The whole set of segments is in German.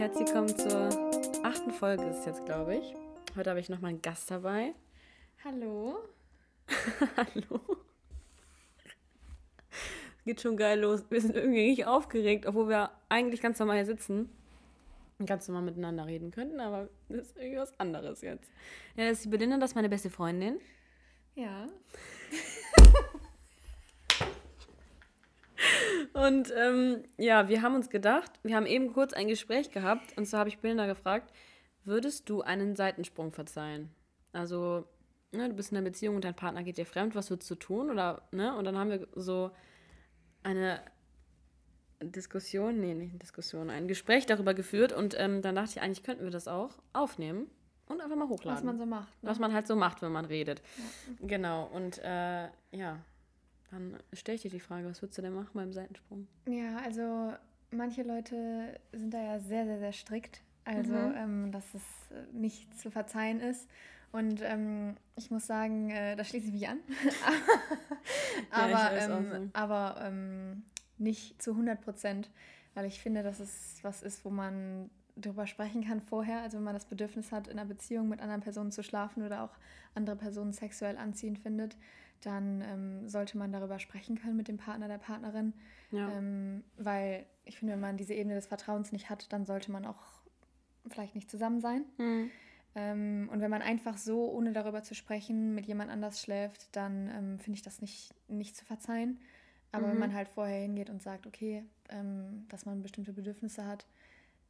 herzlich willkommen zur achten Folge ist jetzt, glaube ich. Heute habe ich nochmal einen Gast dabei. Hallo. Hallo. Geht schon geil los. Wir sind irgendwie nicht aufgeregt, obwohl wir eigentlich ganz normal hier sitzen und ganz normal miteinander reden könnten, aber das ist irgendwie was anderes jetzt. Ja, das ist die Belinda, das ist meine beste Freundin. Ja. Und ähm, ja, wir haben uns gedacht, wir haben eben kurz ein Gespräch gehabt und zwar habe ich Belinda gefragt, würdest du einen Seitensprung verzeihen? Also, ne, du bist in einer Beziehung und dein Partner geht dir fremd, was würdest du tun? Oder, ne? Und dann haben wir so eine Diskussion, nee, nicht eine Diskussion, ein Gespräch darüber geführt und ähm, dann dachte ich, eigentlich könnten wir das auch aufnehmen und einfach mal hochladen. Was man so macht. Ne? Was man halt so macht, wenn man redet. Ja. Genau, und äh, ja, dann stelle ich dir die Frage, was würdest du denn machen beim Seitensprung? Ja, also manche Leute sind da ja sehr, sehr, sehr strikt. Also, mhm. ähm, dass es äh, nicht zu verzeihen ist. Und ähm, ich muss sagen, äh, da schließe ich mich an. aber ja, ähm, so. aber ähm, nicht zu 100 Prozent, weil ich finde, dass es was ist, wo man darüber sprechen kann vorher. Also wenn man das Bedürfnis hat, in einer Beziehung mit anderen Personen zu schlafen oder auch andere Personen sexuell anziehend findet, dann ähm, sollte man darüber sprechen können mit dem Partner, der Partnerin. Ja. Ähm, weil ich finde, wenn man diese Ebene des Vertrauens nicht hat, dann sollte man auch vielleicht nicht zusammen sein. Mhm. Ähm, und wenn man einfach so, ohne darüber zu sprechen, mit jemand anders schläft, dann ähm, finde ich das nicht, nicht zu verzeihen. Aber mhm. wenn man halt vorher hingeht und sagt, okay, ähm, dass man bestimmte Bedürfnisse hat,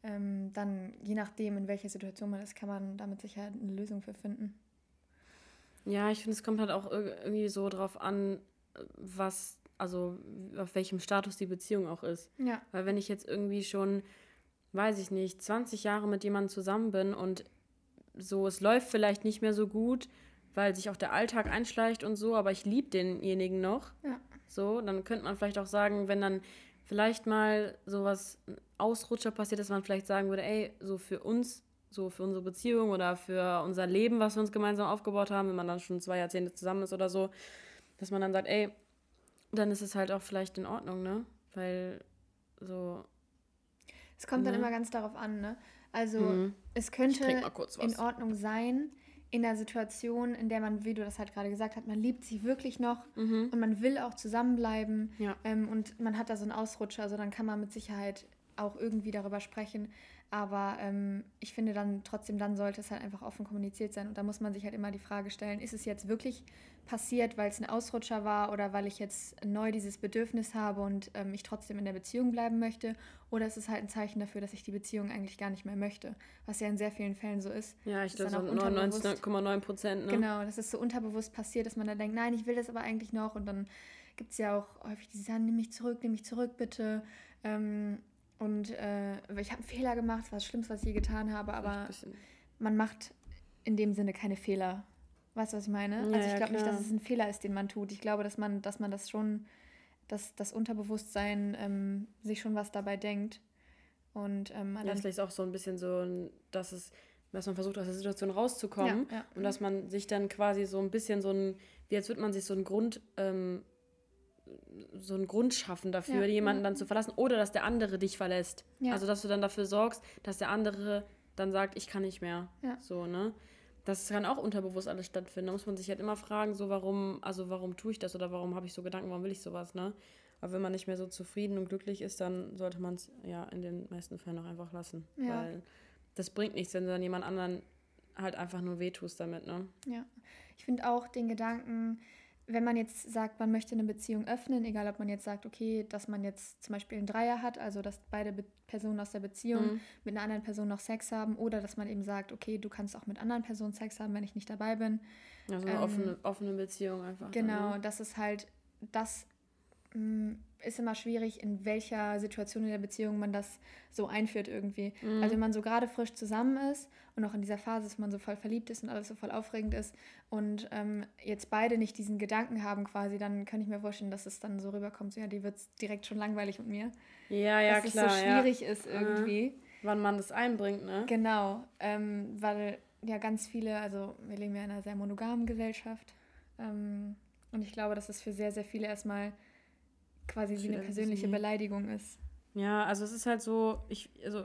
ähm, dann je nachdem, in welcher Situation man ist, kann man damit sicher eine Lösung für finden. Ja, ich finde, es kommt halt auch irgendwie so drauf an, was, also auf welchem Status die Beziehung auch ist. Ja. Weil wenn ich jetzt irgendwie schon, weiß ich nicht, 20 Jahre mit jemandem zusammen bin und so, es läuft vielleicht nicht mehr so gut, weil sich auch der Alltag einschleicht und so, aber ich liebe denjenigen noch. Ja. So, dann könnte man vielleicht auch sagen, wenn dann vielleicht mal sowas Ausrutscher passiert, dass man vielleicht sagen würde, ey, so für uns so für unsere Beziehung oder für unser Leben, was wir uns gemeinsam aufgebaut haben, wenn man dann schon zwei Jahrzehnte zusammen ist oder so, dass man dann sagt, ey, dann ist es halt auch vielleicht in Ordnung, ne? Weil so. Es kommt ne? dann immer ganz darauf an, ne? Also mhm. es könnte in Ordnung sein, in der Situation, in der man, wie du das halt gerade gesagt hast, man liebt sie wirklich noch mhm. und man will auch zusammenbleiben ja. ähm, und man hat da so einen Ausrutscher, also dann kann man mit Sicherheit auch irgendwie darüber sprechen. Aber ähm, ich finde dann trotzdem, dann sollte es halt einfach offen kommuniziert sein. Und da muss man sich halt immer die Frage stellen, ist es jetzt wirklich passiert, weil es ein Ausrutscher war oder weil ich jetzt neu dieses Bedürfnis habe und ähm, ich trotzdem in der Beziehung bleiben möchte? Oder ist es halt ein Zeichen dafür, dass ich die Beziehung eigentlich gar nicht mehr möchte? Was ja in sehr vielen Fällen so ist. Ja, ich glaube so 99,9 Prozent. Ne? Genau, das ist so unterbewusst passiert, dass man dann denkt, nein, ich will das aber eigentlich noch. Und dann gibt es ja auch häufig diese Sachen, nimm mich zurück, nimm mich zurück, bitte. Ähm, und äh, ich habe einen Fehler gemacht, das war das Schlimmste, was ich je getan habe, aber man macht in dem Sinne keine Fehler. Weißt du, was ich meine? Ja, also ich glaube nicht, dass es ein Fehler ist, den man tut. Ich glaube, dass man, dass man das schon, dass das Unterbewusstsein ähm, sich schon was dabei denkt. Und ähm, ja, vielleicht auch so ein bisschen so, dass es, dass man versucht, aus der Situation rauszukommen ja, ja. und dass man sich dann quasi so ein bisschen so ein, wie als würde man sich so einen Grund ähm, so einen Grund schaffen dafür, ja. jemanden dann zu verlassen oder dass der andere dich verlässt. Ja. Also dass du dann dafür sorgst, dass der andere dann sagt, ich kann nicht mehr. Ja. So, ne? Das kann auch unterbewusst alles stattfinden. Da muss man sich halt immer fragen, so warum, also warum tue ich das oder warum habe ich so Gedanken, warum will ich sowas, ne? Aber wenn man nicht mehr so zufrieden und glücklich ist, dann sollte man es ja in den meisten Fällen auch einfach lassen. Ja. Weil das bringt nichts, wenn du dann jemand anderen halt einfach nur wehtust damit, ne? Ja. Ich finde auch den Gedanken, wenn man jetzt sagt, man möchte eine Beziehung öffnen, egal ob man jetzt sagt, okay, dass man jetzt zum Beispiel einen Dreier hat, also dass beide Be Personen aus der Beziehung mhm. mit einer anderen Person noch Sex haben, oder dass man eben sagt, okay, du kannst auch mit anderen Personen Sex haben, wenn ich nicht dabei bin. Also eine ähm, offene, offene Beziehung einfach. Genau, dann, ne? das ist halt, das ist immer schwierig, in welcher Situation in der Beziehung man das so einführt irgendwie. Mhm. Also wenn man so gerade frisch zusammen ist und auch in dieser Phase, dass man so voll verliebt ist und alles so voll aufregend ist und ähm, jetzt beide nicht diesen Gedanken haben quasi, dann kann ich mir vorstellen, dass es dann so rüberkommt, so ja, die wird direkt schon langweilig mit mir. Ja, ja, dass klar. Dass es so schwierig ja. ist irgendwie. Mhm. Wann man das einbringt, ne? Genau, ähm, weil ja ganz viele, also wir leben ja in einer sehr monogamen Gesellschaft ähm, und ich glaube, dass es für sehr, sehr viele erstmal quasi wie eine persönliche Beleidigung ist. Ja, also es ist halt so, ich, also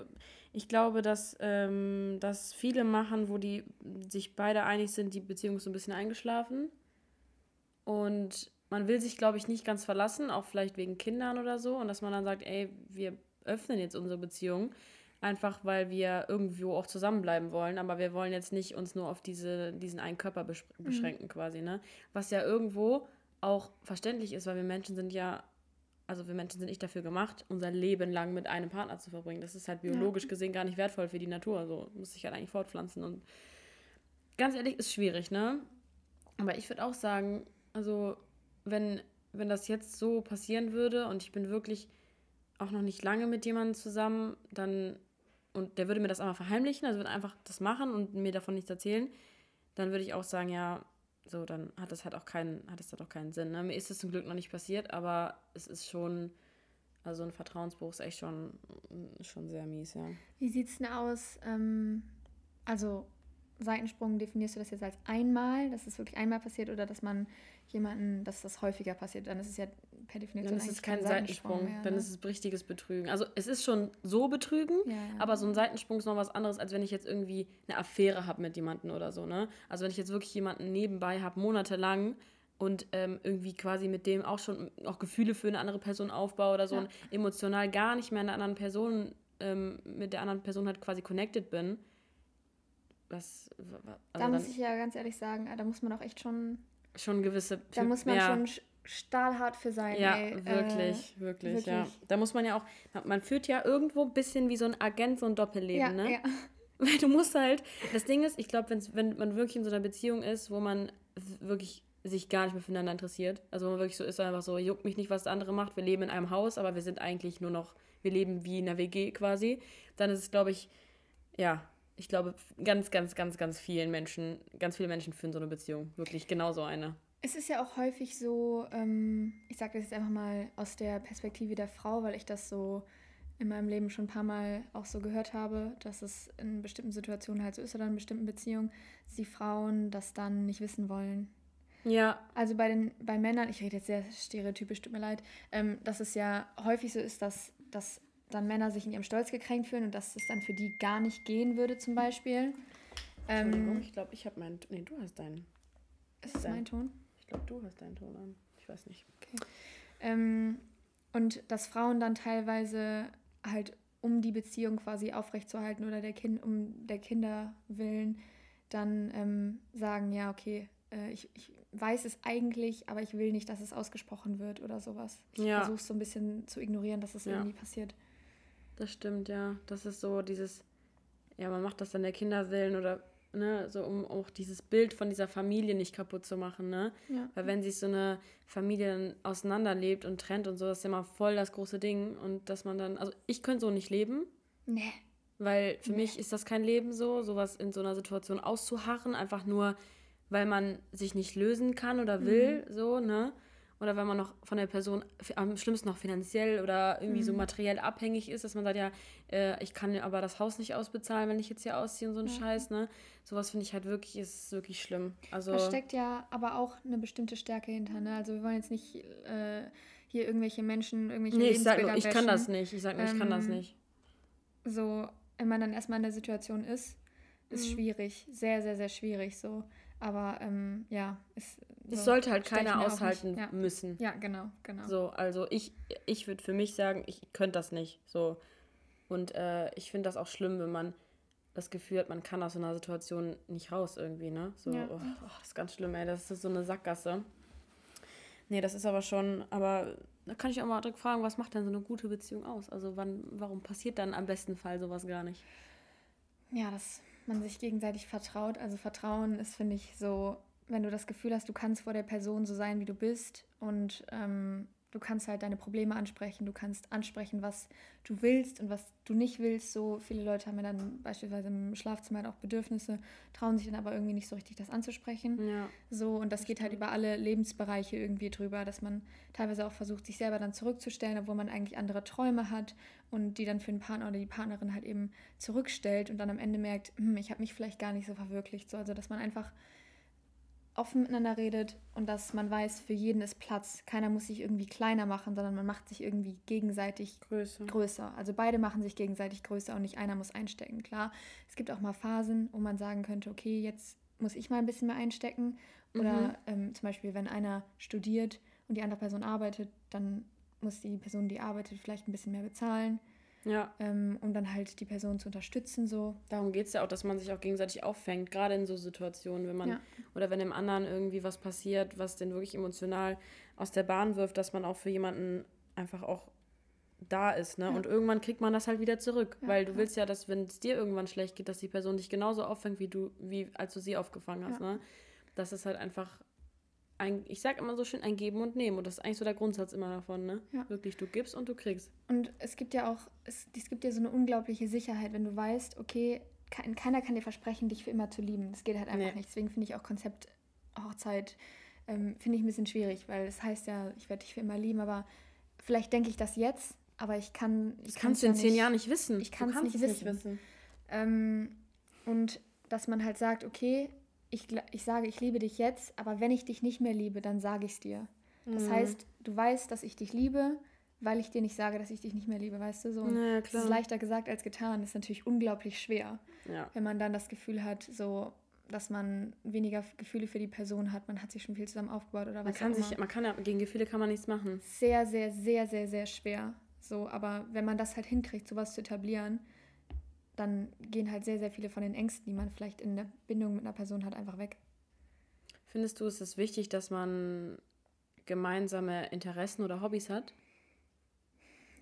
ich glaube, dass, ähm, dass viele machen, wo die sich beide einig sind, die Beziehung ist so ein bisschen eingeschlafen. Und man will sich, glaube ich, nicht ganz verlassen, auch vielleicht wegen Kindern oder so. Und dass man dann sagt, ey, wir öffnen jetzt unsere Beziehung. Einfach weil wir irgendwo auch zusammenbleiben wollen, aber wir wollen jetzt nicht uns nur auf diese, diesen einen Körper mhm. beschränken, mhm. quasi, ne? Was ja irgendwo auch verständlich ist, weil wir Menschen sind ja also wir Menschen sind nicht dafür gemacht, unser Leben lang mit einem Partner zu verbringen. Das ist halt biologisch ja. gesehen gar nicht wertvoll für die Natur. So muss sich halt eigentlich fortpflanzen. Und ganz ehrlich, ist schwierig, ne? Aber ich würde auch sagen, also wenn, wenn das jetzt so passieren würde und ich bin wirklich auch noch nicht lange mit jemandem zusammen, dann und der würde mir das einmal verheimlichen, also würde einfach das machen und mir davon nichts erzählen, dann würde ich auch sagen, ja, so, dann hat das halt auch keinen, hat es halt auch keinen Sinn. Ne? Mir ist es zum Glück noch nicht passiert, aber es ist schon, also ein Vertrauensbruch ist echt schon, schon sehr mies, ja. Wie sieht es denn aus? Ähm, also Seitensprung definierst du das jetzt als einmal, dass es wirklich einmal passiert oder dass man jemanden, dass das häufiger passiert? Dann ist es ja per Definition dann ist es kein Seitensprung, mehr, dann ne? ist es richtiges Betrügen. Also es ist schon so Betrügen, ja, ja. aber so ein Seitensprung ist noch was anderes, als wenn ich jetzt irgendwie eine Affäre habe mit jemandem oder so. Ne? Also wenn ich jetzt wirklich jemanden nebenbei habe, monatelang und ähm, irgendwie quasi mit dem auch schon auch Gefühle für eine andere Person aufbaue oder so ja. und emotional gar nicht mehr einer anderen Person, ähm, mit der anderen Person halt quasi connected bin. Was, also da muss ich ja ganz ehrlich sagen, da muss man auch echt schon schon gewisse. Da muss man ja. schon stahlhart für sein. Ja, ey. wirklich, äh, wirklich, wirklich, ja. Da muss man ja auch, man führt ja irgendwo ein bisschen wie so ein Agent so ein Doppelleben, ja, ne? Ja. Weil du musst halt, das Ding ist, ich glaube, wenn man wirklich in so einer Beziehung ist, wo man wirklich sich gar nicht mehr füreinander interessiert, also wo man wirklich so ist, einfach so, juckt mich nicht, was der andere macht, wir leben in einem Haus, aber wir sind eigentlich nur noch, wir leben wie in einer WG quasi, dann ist es, glaube ich, ja, ich glaube, ganz, ganz, ganz, ganz vielen Menschen, ganz viele Menschen führen so eine Beziehung. Wirklich genau so eine. Es ist ja auch häufig so, ähm, ich sage das jetzt einfach mal aus der Perspektive der Frau, weil ich das so in meinem Leben schon ein paar Mal auch so gehört habe, dass es in bestimmten Situationen halt so ist oder in bestimmten Beziehungen, dass die Frauen das dann nicht wissen wollen. Ja. Also bei den bei Männern, ich rede jetzt sehr stereotypisch, tut mir leid, ähm, dass es ja häufig so ist, dass, dass dann Männer sich in ihrem Stolz gekränkt fühlen und dass es dann für die gar nicht gehen würde, zum Beispiel. Ähm, ich glaube, ich habe meinen. Nee, du hast deinen. Ist das dein, mein Ton? Ich glaube, du hast deinen Ton an. Ich weiß nicht. Okay. Ähm, und dass Frauen dann teilweise halt, um die Beziehung quasi aufrechtzuerhalten oder der kind, um der Kinder willen, dann ähm, sagen, ja, okay, äh, ich, ich weiß es eigentlich, aber ich will nicht, dass es ausgesprochen wird oder sowas. Ich ja. versuche es so ein bisschen zu ignorieren, dass es ja. irgendwie passiert. Das stimmt, ja. Das ist so dieses, ja, man macht das dann der Kinderwillen oder, ne, so um auch dieses Bild von dieser Familie nicht kaputt zu machen, ne? Ja. Weil wenn sich so eine Familie dann auseinanderlebt und trennt und so, das ist ja immer voll das große Ding und dass man dann, also ich könnte so nicht leben. Nee. Weil für nee. mich ist das kein Leben so, sowas in so einer Situation auszuharren, einfach nur, weil man sich nicht lösen kann oder will, mhm. so, ne? Oder wenn man noch von der Person am schlimmsten noch finanziell oder irgendwie mhm. so materiell abhängig ist, dass man sagt, ja, äh, ich kann aber das Haus nicht ausbezahlen, wenn ich jetzt hier ausziehe und so ein ja. Scheiß, ne? Sowas finde ich halt wirklich, ist wirklich schlimm. Also, da steckt ja aber auch eine bestimmte Stärke hinter, ne? Also wir wollen jetzt nicht äh, hier irgendwelche Menschen, irgendwelche Nee, ich sag nur, ich kann das nicht. Ich sag nur, ähm, ich kann das ähm, nicht. So, wenn man dann erstmal in der Situation ist, ist mhm. schwierig. Sehr, sehr, sehr schwierig so. Aber ähm, ja, es, so sollte halt keiner aushalten ja. müssen. Ja, genau, genau. So, also ich, ich würde für mich sagen, ich könnte das nicht. So. Und äh, ich finde das auch schlimm, wenn man das Gefühl hat, man kann aus so einer Situation nicht raus irgendwie, ne? So, ja. oh, oh, das ist ganz schlimm, ey. Das ist so eine Sackgasse. Nee, das ist aber schon, aber da kann ich auch mal direkt fragen, was macht denn so eine gute Beziehung aus? Also wann, warum passiert dann am besten Fall sowas gar nicht? Ja, das man sich gegenseitig vertraut. Also Vertrauen ist, finde ich, so, wenn du das Gefühl hast, du kannst vor der Person so sein, wie du bist und ähm, du kannst halt deine Probleme ansprechen, du kannst ansprechen, was du willst und was du nicht willst. So viele Leute haben ja dann beispielsweise im Schlafzimmer halt auch Bedürfnisse, trauen sich dann aber irgendwie nicht so richtig, das anzusprechen. Ja, so und das, das geht halt über alle Lebensbereiche irgendwie drüber, dass man teilweise auch versucht, sich selber dann zurückzustellen, obwohl man eigentlich andere Träume hat und die dann für den Partner oder die Partnerin halt eben zurückstellt und dann am Ende merkt, hm, ich habe mich vielleicht gar nicht so verwirklicht. So, also dass man einfach offen miteinander redet und dass man weiß, für jeden ist Platz. Keiner muss sich irgendwie kleiner machen, sondern man macht sich irgendwie gegenseitig größer. größer. Also beide machen sich gegenseitig größer und nicht einer muss einstecken. Klar, es gibt auch mal Phasen, wo man sagen könnte, okay, jetzt muss ich mal ein bisschen mehr einstecken. Oder mhm. ähm, zum Beispiel, wenn einer studiert und die andere Person arbeitet, dann muss die Person, die arbeitet, vielleicht ein bisschen mehr bezahlen. Ja. Ähm, um dann halt die Person zu unterstützen. So. Darum geht es ja auch, dass man sich auch gegenseitig auffängt, gerade in so Situationen, wenn man ja. oder wenn dem anderen irgendwie was passiert, was den wirklich emotional aus der Bahn wirft, dass man auch für jemanden einfach auch da ist, ne? Ja. Und irgendwann kriegt man das halt wieder zurück. Ja, weil du willst ja, dass, wenn es dir irgendwann schlecht geht, dass die Person dich genauso auffängt, wie du, wie als du sie aufgefangen hast, ne? Das ist halt einfach ein, ich sag immer so schön, ein Geben und Nehmen. Und das ist eigentlich so der Grundsatz immer davon, ne? Ja. Wirklich, du gibst und du kriegst. Und es gibt ja auch, es, es gibt ja so eine unglaubliche Sicherheit, wenn du weißt, okay, keiner kann dir versprechen, dich für immer zu lieben. Das geht halt einfach nee. nicht. Deswegen finde ich auch Konzept Hochzeit, ähm, finde ich ein bisschen schwierig, weil es das heißt ja, ich werde dich für immer lieben, aber vielleicht denke ich das jetzt, aber ich kann. Ich kannst du in ja zehn Jahren nicht wissen. Ich kann es nicht wissen. Nicht wissen. Ähm, und dass man halt sagt, okay, ich, ich sage, ich liebe dich jetzt, aber wenn ich dich nicht mehr liebe, dann sage ich es dir. Das mhm. heißt, du weißt, dass ich dich liebe, weil ich dir nicht sage, dass ich dich nicht mehr liebe, weißt du? So. Ja, das ist leichter gesagt als getan. Das ist natürlich unglaublich schwer, ja. wenn man dann das Gefühl hat, so dass man weniger Gefühle für die Person hat, man hat sich schon viel zusammen aufgebaut oder man was kann auch sich, Man kann ja, gegen Gefühle kann man nichts machen. Sehr, sehr, sehr, sehr, sehr schwer. So, aber wenn man das halt hinkriegt, sowas zu etablieren, dann gehen halt sehr, sehr viele von den Ängsten, die man vielleicht in der Bindung mit einer Person hat, einfach weg. Findest du, es ist wichtig, dass man gemeinsame Interessen oder Hobbys hat?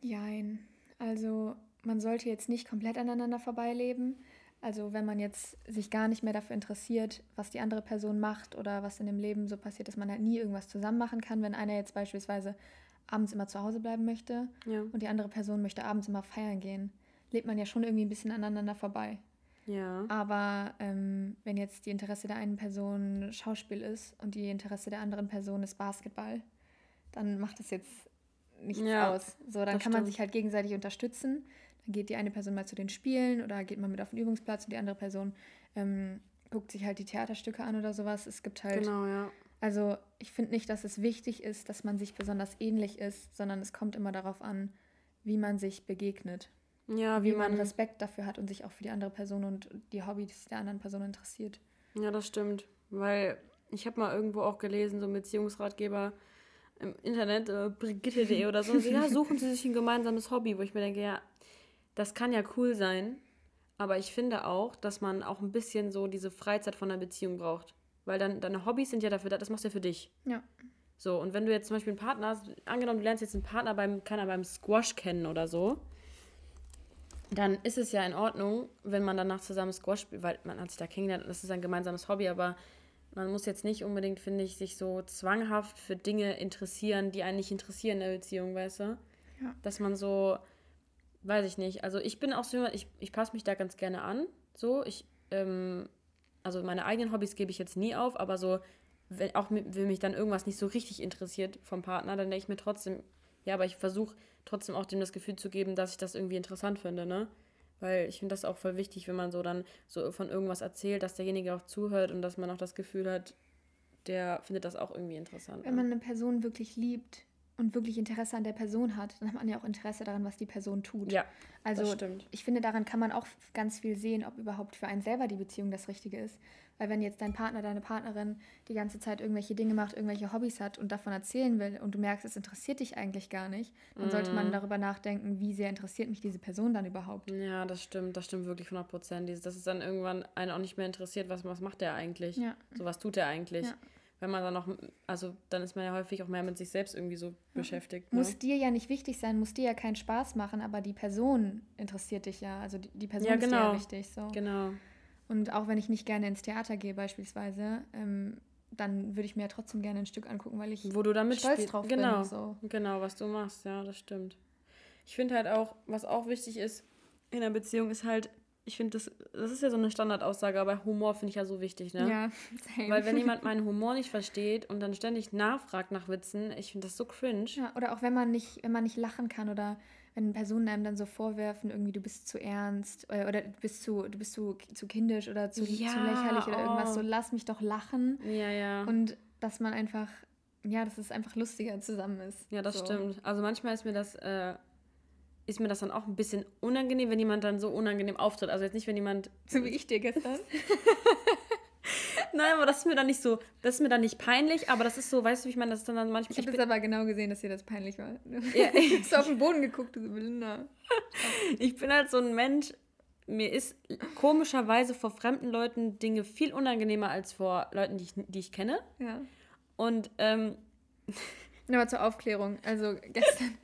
Jein. Also man sollte jetzt nicht komplett aneinander vorbeileben. Also wenn man jetzt sich gar nicht mehr dafür interessiert, was die andere Person macht oder was in dem Leben so passiert, dass man halt nie irgendwas zusammen machen kann. Wenn einer jetzt beispielsweise abends immer zu Hause bleiben möchte ja. und die andere Person möchte abends immer feiern gehen, lebt man ja schon irgendwie ein bisschen aneinander vorbei. Ja. Aber ähm, wenn jetzt die Interesse der einen Person Schauspiel ist und die Interesse der anderen Person ist Basketball, dann macht das jetzt nichts ja, aus. So, dann kann stimmt. man sich halt gegenseitig unterstützen. Dann geht die eine Person mal zu den Spielen oder geht man mit auf den Übungsplatz und die andere Person ähm, guckt sich halt die Theaterstücke an oder sowas. Es gibt halt. Genau, ja. Also ich finde nicht, dass es wichtig ist, dass man sich besonders ähnlich ist, sondern es kommt immer darauf an, wie man sich begegnet. Ja, wie, wie man, man Respekt dafür hat und sich auch für die andere Person und die Hobbys der anderen Person interessiert. Ja, das stimmt. Weil ich habe mal irgendwo auch gelesen, so ein Beziehungsratgeber im Internet, äh, Brigitte.de oder so, ja, suchen Sie sich ein gemeinsames Hobby, wo ich mir denke, ja, das kann ja cool sein, aber ich finde auch, dass man auch ein bisschen so diese Freizeit von einer Beziehung braucht. Weil dann deine Hobbys sind ja dafür da, das machst du ja für dich. Ja. So, und wenn du jetzt zum Beispiel einen Partner hast, angenommen, du lernst jetzt einen Partner beim, kann er beim Squash kennen oder so, dann ist es ja in Ordnung, wenn man danach zusammen Squash spielt, weil man hat sich da kennengelernt und das ist ein gemeinsames Hobby, aber man muss jetzt nicht unbedingt, finde ich, sich so zwanghaft für Dinge interessieren, die einen nicht interessieren in der Beziehung, weißt du? Ja. Dass man so, weiß ich nicht, also ich bin auch so jemand, ich, ich passe mich da ganz gerne an, so, ich, ähm, also meine eigenen Hobbys gebe ich jetzt nie auf, aber so, wenn auch wenn mich dann irgendwas nicht so richtig interessiert vom Partner, dann denke ich mir trotzdem, ja, aber ich versuche trotzdem auch dem das Gefühl zu geben, dass ich das irgendwie interessant finde, ne? Weil ich finde das auch voll wichtig, wenn man so dann so von irgendwas erzählt, dass derjenige auch zuhört und dass man auch das Gefühl hat, der findet das auch irgendwie interessant. Wenn ne? man eine Person wirklich liebt, und wirklich Interesse an der Person hat, dann hat man ja auch Interesse daran, was die Person tut. Ja, also das stimmt. ich finde, daran kann man auch ganz viel sehen, ob überhaupt für einen selber die Beziehung das Richtige ist. Weil wenn jetzt dein Partner, deine Partnerin die ganze Zeit irgendwelche Dinge macht, irgendwelche Hobbys hat und davon erzählen will und du merkst, es interessiert dich eigentlich gar nicht, dann mm. sollte man mhm. darüber nachdenken, wie sehr interessiert mich diese Person dann überhaupt. Ja, das stimmt, das stimmt wirklich 100 Prozent. Dass es dann irgendwann einen auch nicht mehr interessiert, was, was macht der eigentlich? Ja. So was tut er eigentlich? Ja wenn man dann noch, also dann ist man ja häufig auch mehr mit sich selbst irgendwie so mhm. beschäftigt. Ne? Muss dir ja nicht wichtig sein, muss dir ja keinen Spaß machen, aber die Person interessiert dich ja. Also die, die Person ja, genau. ist dir ja genau. wichtig. So. Genau. Und auch wenn ich nicht gerne ins Theater gehe beispielsweise, ähm, dann würde ich mir ja trotzdem gerne ein Stück angucken, weil ich Wo du damit stolz drauf genau, bin. So. Genau, was du machst, ja, das stimmt. Ich finde halt auch, was auch wichtig ist in einer Beziehung, ist halt ich finde, das, das ist ja so eine Standardaussage, aber Humor finde ich ja so wichtig, ne? Ja, same. Weil wenn jemand meinen Humor nicht versteht und dann ständig nachfragt nach Witzen, ich finde das so cringe. Ja, oder auch wenn man nicht, wenn man nicht lachen kann oder wenn Personen einem dann so vorwerfen, irgendwie du bist zu ernst oder, äh, oder du bist zu, du bist zu, zu kindisch oder zu, ja, zu lächerlich oder irgendwas, so oh. lass mich doch lachen. Ja, ja. Und dass man einfach, ja, dass es einfach lustiger zusammen ist. Ja, das so. stimmt. Also manchmal ist mir das, äh, ist mir das dann auch ein bisschen unangenehm, wenn jemand dann so unangenehm auftritt. Also jetzt nicht, wenn jemand. So wie ich dir gestern. Nein, aber das ist mir dann nicht so, das ist mir dann nicht peinlich, aber das ist so, weißt du, wie ich meine, das ist dann manchmal. Ich habe das aber genau gesehen, dass dir das peinlich war. Ja. du hast auf den Boden geguckt, so, Belinda. Ich bin halt so ein Mensch, mir ist komischerweise vor fremden Leuten Dinge viel unangenehmer als vor Leuten, die ich, die ich kenne. Ja. Und, ähm. Aber zur Aufklärung, also gestern,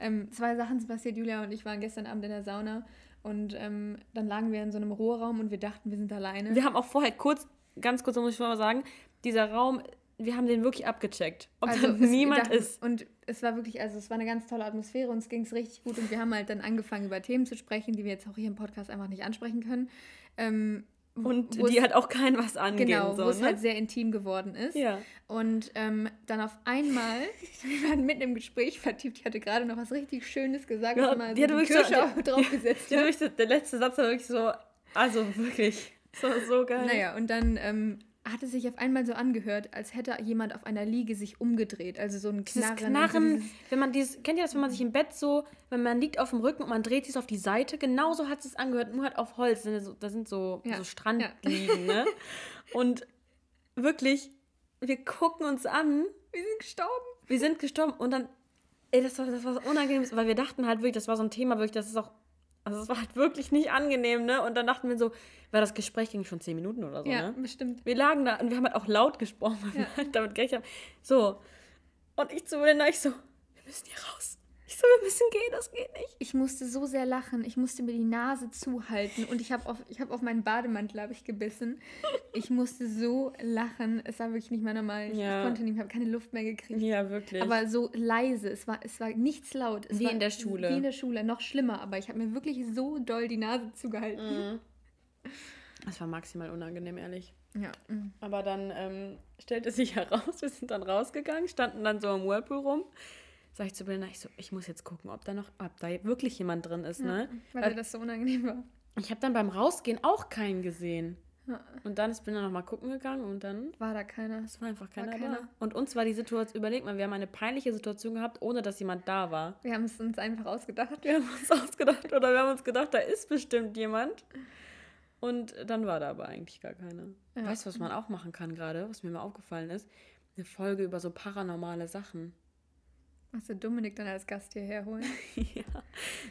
ähm, zwei Sachen sind passiert, Julia und ich waren gestern Abend in der Sauna und ähm, dann lagen wir in so einem Ruheraum und wir dachten, wir sind alleine. Wir haben auch vorher kurz ganz kurz muss ich mal sagen, dieser Raum, wir haben den wirklich abgecheckt, ob also niemand dachten, ist. Und es war wirklich, also es war eine ganz tolle Atmosphäre, uns ging es richtig gut und wir haben halt dann angefangen, über Themen zu sprechen, die wir jetzt auch hier im Podcast einfach nicht ansprechen können. Ähm, und die halt auch kein was angehen. Genau, so, wo es ne? halt sehr intim geworden ist. Ja. Und ähm, dann auf einmal, wir waren mitten im Gespräch vertieft, ich hatte gerade noch was richtig Schönes gesagt, ja, mal so die, die so, draufgesetzt. Die, die, der letzte Satz war wirklich so, also wirklich. Das war so geil. Naja, und dann ähm, hat es sich auf einmal so angehört, als hätte jemand auf einer Liege sich umgedreht. Also so ein Knarren. Dieses Knarren, dieses wenn man dieses, kennt ihr das, wenn man sich im Bett so, wenn man liegt auf dem Rücken und man dreht sich auf die Seite, genauso hat es angehört, nur halt auf Holz. Da sind so, ja. so Strandliegen, ja. ne? Und wirklich, wir gucken uns an. Wir sind gestorben. Wir sind gestorben und dann, ey, das war, das war so unangenehm, weil wir dachten halt wirklich, das war so ein Thema, wirklich, das ist auch also es war halt wirklich nicht angenehm, ne? Und dann dachten wir so, weil das Gespräch ging schon zehn Minuten oder so, ja, ne? bestimmt. Wir lagen da und wir haben halt auch laut gesprochen, weil ja. wir halt damit gerechnet haben. So. Und ich zu Belinda, ich so, wir müssen hier raus. Ich so, wir müssen gehen, das geht nicht. Ich musste so sehr lachen. Ich musste mir die Nase zuhalten und ich habe auf, hab auf meinen Bademantel ich, gebissen. Ich musste so lachen. Es war wirklich nicht mehr normal. Ich, ja. ich konnte nicht, ich habe keine Luft mehr gekriegt. Ja, wirklich. Aber so leise. Es war, es war nichts laut. Es wie war, in der Schule. Wie in der Schule, noch schlimmer. Aber ich habe mir wirklich so doll die Nase zugehalten. Mhm. Das war maximal unangenehm, ehrlich. Ja. Mhm. Aber dann ähm, stellte sich heraus, wir sind dann rausgegangen, standen dann so im Whirlpool rum sag ich zu Belinda, ich so, ich muss jetzt gucken, ob da noch, ob da wirklich jemand drin ist, ja, ne? Weil, weil das so unangenehm war. Ich habe dann beim Rausgehen auch keinen gesehen. Ja. Und dann ist Belinda noch mal gucken gegangen und dann war da keiner. Es war einfach keiner, war keiner, da. Und uns war die Situation, überleg mal, wir haben eine peinliche Situation gehabt, ohne dass jemand da war. Wir haben es uns einfach ausgedacht. Wir haben uns ausgedacht oder wir haben uns gedacht, da ist bestimmt jemand. Und dann war da aber eigentlich gar keiner. Ja. Weißt du, was man auch machen kann gerade, was mir mal aufgefallen ist? Eine Folge über so paranormale Sachen. Machst du Dominik dann als Gast hierher holen? ja.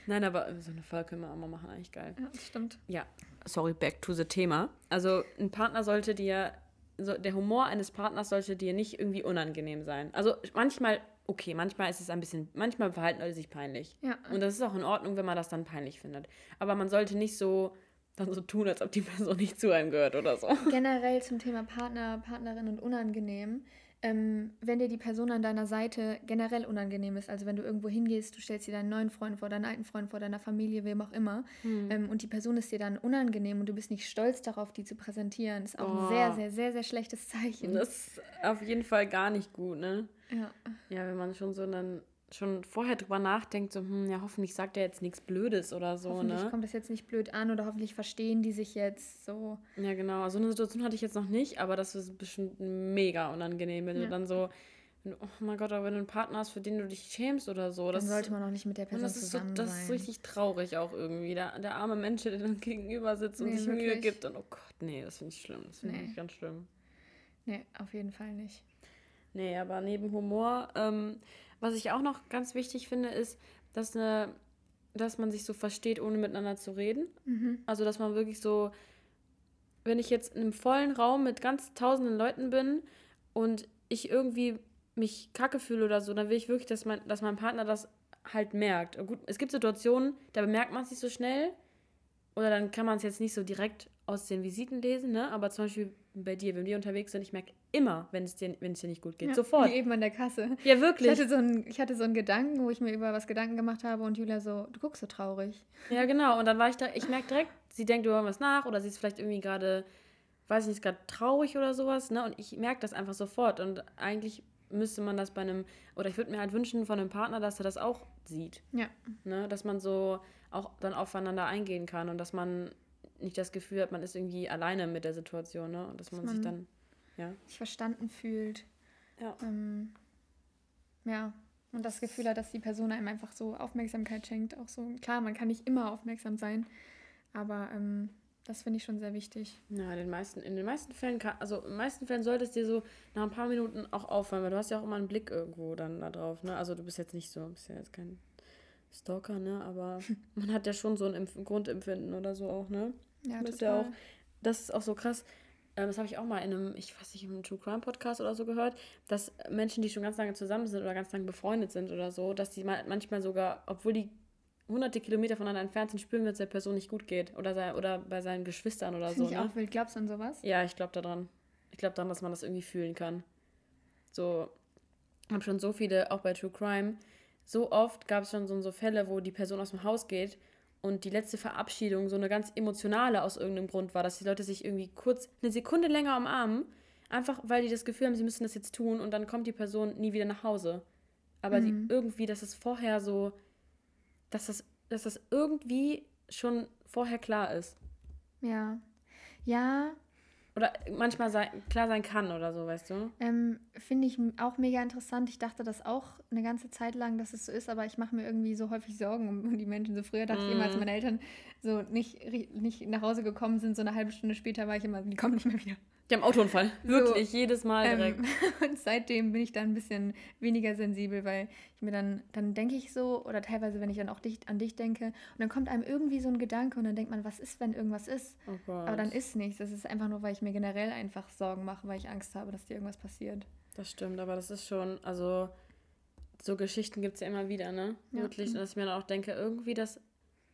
Nein, aber so eine Folge können wir auch mal machen, eigentlich geil. Ja, das stimmt. Ja, sorry, back to the Thema. Also ein Partner sollte dir, so, der Humor eines Partners sollte dir nicht irgendwie unangenehm sein. Also manchmal, okay, manchmal ist es ein bisschen, manchmal verhalten Leute sich peinlich. Ja. Und das ist auch in Ordnung, wenn man das dann peinlich findet. Aber man sollte nicht so dann so tun, als ob die Person nicht zu einem gehört oder so. Generell zum Thema Partner, Partnerin und unangenehm ähm, wenn dir die Person an deiner Seite generell unangenehm ist, also wenn du irgendwo hingehst, du stellst dir deinen neuen Freund vor, deinen alten Freund vor, deiner Familie, wem auch immer, mhm. ähm, und die Person ist dir dann unangenehm und du bist nicht stolz darauf, die zu präsentieren, ist auch oh. ein sehr, sehr, sehr, sehr schlechtes Zeichen. Das ist auf jeden Fall gar nicht gut, ne? Ja. Ja, wenn man schon so einen schon vorher drüber nachdenkt, so, hm, ja, hoffentlich sagt er jetzt nichts Blödes oder so, hoffentlich ne? kommt das jetzt nicht blöd an oder hoffentlich verstehen die sich jetzt so. Ja, genau. So eine Situation hatte ich jetzt noch nicht, aber das ist bestimmt mega unangenehm, wenn ja. du dann so, oh mein Gott, aber wenn du einen Partner hast, für den du dich schämst oder so. Dann das, sollte man auch nicht mit der Person das zusammen ist so, Das sein. ist richtig traurig auch irgendwie. Der, der arme Mensch, der dann gegenüber sitzt und nee, sich wirklich? Mühe gibt und oh Gott, nee, das finde ich schlimm. Das finde nee. ich ganz schlimm. Nee, auf jeden Fall nicht. Nee, aber neben Humor, ähm, was ich auch noch ganz wichtig finde, ist, dass, eine, dass man sich so versteht, ohne miteinander zu reden. Mhm. Also, dass man wirklich so, wenn ich jetzt in einem vollen Raum mit ganz tausenden Leuten bin und ich irgendwie mich kacke fühle oder so, dann will ich wirklich, dass mein, dass mein Partner das halt merkt. Gut, es gibt Situationen, da bemerkt man es nicht so schnell. Oder dann kann man es jetzt nicht so direkt aus den Visiten lesen, ne? Aber zum Beispiel bei dir, wenn wir unterwegs sind, ich merke immer, wenn es dir, wenn es dir nicht gut geht. Ja, Sofort. Wie eben an der Kasse. Ja, wirklich. Ich hatte, so einen, ich hatte so einen Gedanken, wo ich mir über was Gedanken gemacht habe und Julia so, du guckst so traurig. Ja, genau. Und dann war ich da, ich merke direkt, sie denkt über was nach oder sie ist vielleicht irgendwie gerade, weiß ich nicht, gerade traurig oder sowas, ne? Und ich merke das einfach sofort. Und eigentlich müsste man das bei einem, oder ich würde mir halt wünschen von einem Partner, dass er das auch sieht. Ja. Ne? Dass man so auch dann aufeinander eingehen kann und dass man nicht das Gefühl hat, man ist irgendwie alleine mit der Situation, ne? Und dass, dass man, man sich dann ja. sich verstanden fühlt. Ja. Ähm, ja. Und das Gefühl hat, dass die Person einem einfach so Aufmerksamkeit schenkt. Auch so, klar, man kann nicht immer aufmerksam sein, aber ähm, das finde ich schon sehr wichtig. In den meisten, in den meisten Fällen, kann, also in den meisten Fällen sollte es dir so nach ein paar Minuten auch auffallen, weil du hast ja auch immer einen Blick irgendwo dann da drauf, ne? Also du bist jetzt nicht so, bist ja jetzt kein Stalker, ne? Aber man hat ja schon so ein Empf Grundempfinden oder so auch, ne? Ja, das total. Ist ja auch, das ist auch so krass. Ähm, das habe ich auch mal in einem, ich weiß nicht, in einem True Crime Podcast oder so gehört, dass Menschen, die schon ganz lange zusammen sind oder ganz lange befreundet sind oder so, dass die manchmal sogar, obwohl die hunderte Kilometer voneinander entfernt sind, spüren, wenn es der Person nicht gut geht. Oder, sei, oder bei seinen Geschwistern oder Find so. Ich ne? auch wild. Glaubst du an sowas? Ja, ich glaube daran. Ich glaube daran, dass man das irgendwie fühlen kann. So, ich habe schon so viele, auch bei True Crime, so oft gab es schon so, so Fälle, wo die Person aus dem Haus geht und die letzte Verabschiedung so eine ganz emotionale aus irgendeinem Grund war, dass die Leute sich irgendwie kurz eine Sekunde länger umarmen, einfach weil die das Gefühl haben, sie müssen das jetzt tun und dann kommt die Person nie wieder nach Hause. Aber mhm. die irgendwie, dass es vorher so dass das, dass das irgendwie schon vorher klar ist. Ja. Ja. Oder manchmal sei, klar sein kann oder so, weißt du? Ähm, Finde ich auch mega interessant. Ich dachte das auch eine ganze Zeit lang, dass es so ist, aber ich mache mir irgendwie so häufig Sorgen um die Menschen. So früher dachte mm. ich immer, als mhm. meine Eltern so nicht, nicht nach Hause gekommen sind, so eine halbe Stunde später war ich immer, die kommen nicht mehr wieder. Die haben Autounfall. Wirklich, so, jedes Mal ähm, direkt. Ähm, und seitdem bin ich da ein bisschen weniger sensibel, weil ich mir dann, dann denke ich so, oder teilweise, wenn ich dann auch dich, an dich denke, und dann kommt einem irgendwie so ein Gedanke und dann denkt man, was ist, wenn irgendwas ist? Oh. Aber dann ist nichts. Das ist einfach nur, weil ich mir generell einfach Sorgen mache, weil ich Angst habe, dass dir irgendwas passiert. Das stimmt, aber das ist schon, also so Geschichten gibt es ja immer wieder, ne? Ja. Wirklich. Und dass ich mir dann auch denke, irgendwie das,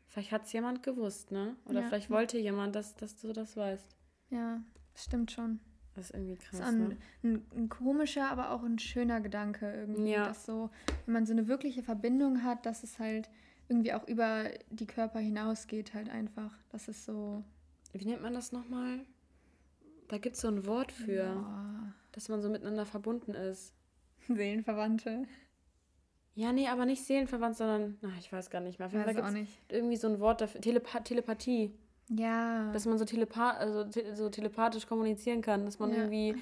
vielleicht hat es jemand gewusst, ne? Oder ja. vielleicht wollte jemand, dass, dass du das weißt. Ja, Stimmt schon. Das ist irgendwie krass. Das ist ein, ne? ein, ein, komischer, aber auch ein schöner Gedanke irgendwie. Ja. Dass so, wenn man so eine wirkliche Verbindung hat, dass es halt irgendwie auch über die Körper hinausgeht, halt einfach. Das ist so. Wie nennt man das nochmal? Da gibt es so ein Wort für, ja. dass man so miteinander verbunden ist. Seelenverwandte. Ja, nee, aber nicht seelenverwandt, sondern, na, ich weiß gar nicht mehr. Auf jeden Fall auch nicht. irgendwie so ein Wort dafür. Telepa Telepathie. Ja. Dass man so, telepa also te so telepathisch kommunizieren kann, dass man ja. irgendwie,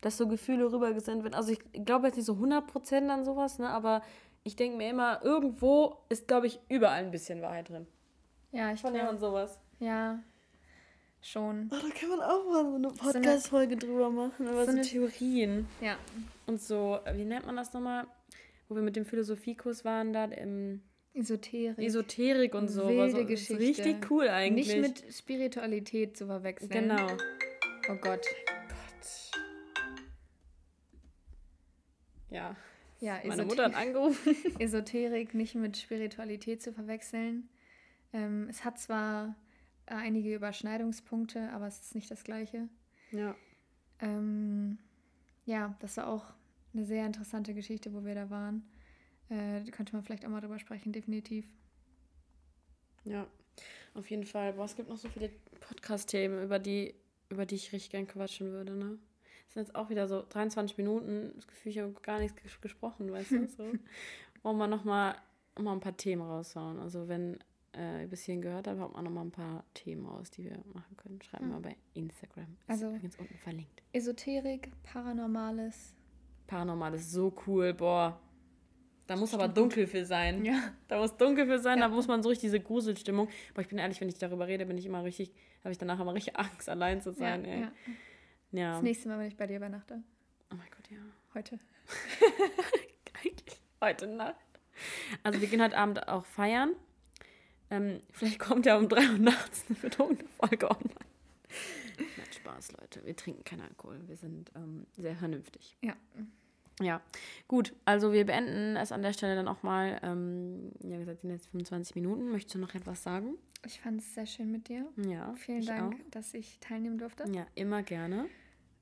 dass so Gefühle rübergesendet werden. Also ich glaube jetzt nicht so 100% an sowas, ne, aber ich denke mir immer, irgendwo ist, glaube ich, überall ein bisschen Wahrheit drin. Ja, ich Von und sowas. Ja, schon. Oh, da kann man auch mal so eine Podcast-Folge so drüber machen, über so, so Theorien. Ja. Und so, wie nennt man das nochmal? Wo wir mit dem Philosophiekurs waren, da im Esoterik. Esoterik und so. Wilde so, Geschichte. Richtig cool eigentlich. Nicht mit Spiritualität zu verwechseln. Genau. Oh Gott. Gott. Ja. Ja, Meine Mutter hat angerufen. Esoterik nicht mit Spiritualität zu verwechseln. Ähm, es hat zwar einige Überschneidungspunkte, aber es ist nicht das Gleiche. Ja. Ähm, ja, das war auch eine sehr interessante Geschichte, wo wir da waren. Äh, könnte man vielleicht auch mal drüber sprechen, definitiv. Ja, auf jeden Fall. Boah, es gibt noch so viele Podcast-Themen, über die, über die ich richtig gern quatschen würde, ne? Das sind jetzt auch wieder so 23 Minuten. Das Gefühl, ich habe gar nichts ges gesprochen, weißt du? So. Wollen wir nochmal noch mal ein paar Themen raushauen. Also, wenn äh, ihr bis hierhin gehört habt, habt wir nochmal ein paar Themen raus, die wir machen können. Schreiben wir ja. bei Instagram. Ist also, übrigens unten verlinkt. Esoterik, Paranormales. Paranormales, so cool, boah. Da muss aber dunkel für sein. Ja. Da muss dunkel für sein, ja. da muss man so richtig diese Gruselstimmung. Aber ich bin ehrlich, wenn ich darüber rede, bin ich immer richtig, habe ich danach immer richtig Angst, allein zu sein. Ja, ey. Ja. ja. Das nächste Mal, wenn ich bei dir übernachte. Oh mein Gott, ja. Heute. Eigentlich heute Nacht. Also wir gehen heute Abend auch feiern. Ähm, vielleicht kommt ja um 3 Uhr nachts eine betrunkene Folge online. Nein, Spaß, Leute. Wir trinken keinen Alkohol. Wir sind ähm, sehr vernünftig. Ja. Ja, gut. Also wir beenden es an der Stelle dann auch mal. Ähm, ja, wie gesagt, sind jetzt 25 Minuten. Möchtest du noch etwas sagen? Ich fand es sehr schön mit dir. Ja. Vielen Dank, auch. dass ich teilnehmen durfte. Ja, immer gerne.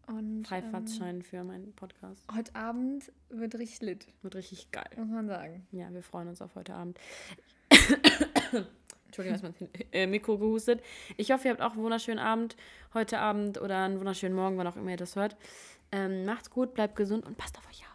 Und Freifahrtschein ähm, für meinen Podcast. Heute Abend wird richtig lit. Wird richtig geil. Muss man sagen. Ja, wir freuen uns auf heute Abend. Entschuldigung, dass man äh, Mikro gehustet. Ich hoffe, ihr habt auch einen wunderschönen Abend heute Abend oder einen wunderschönen Morgen, wann auch immer ihr das hört. Ähm, macht's gut, bleibt gesund und passt auf euch auf.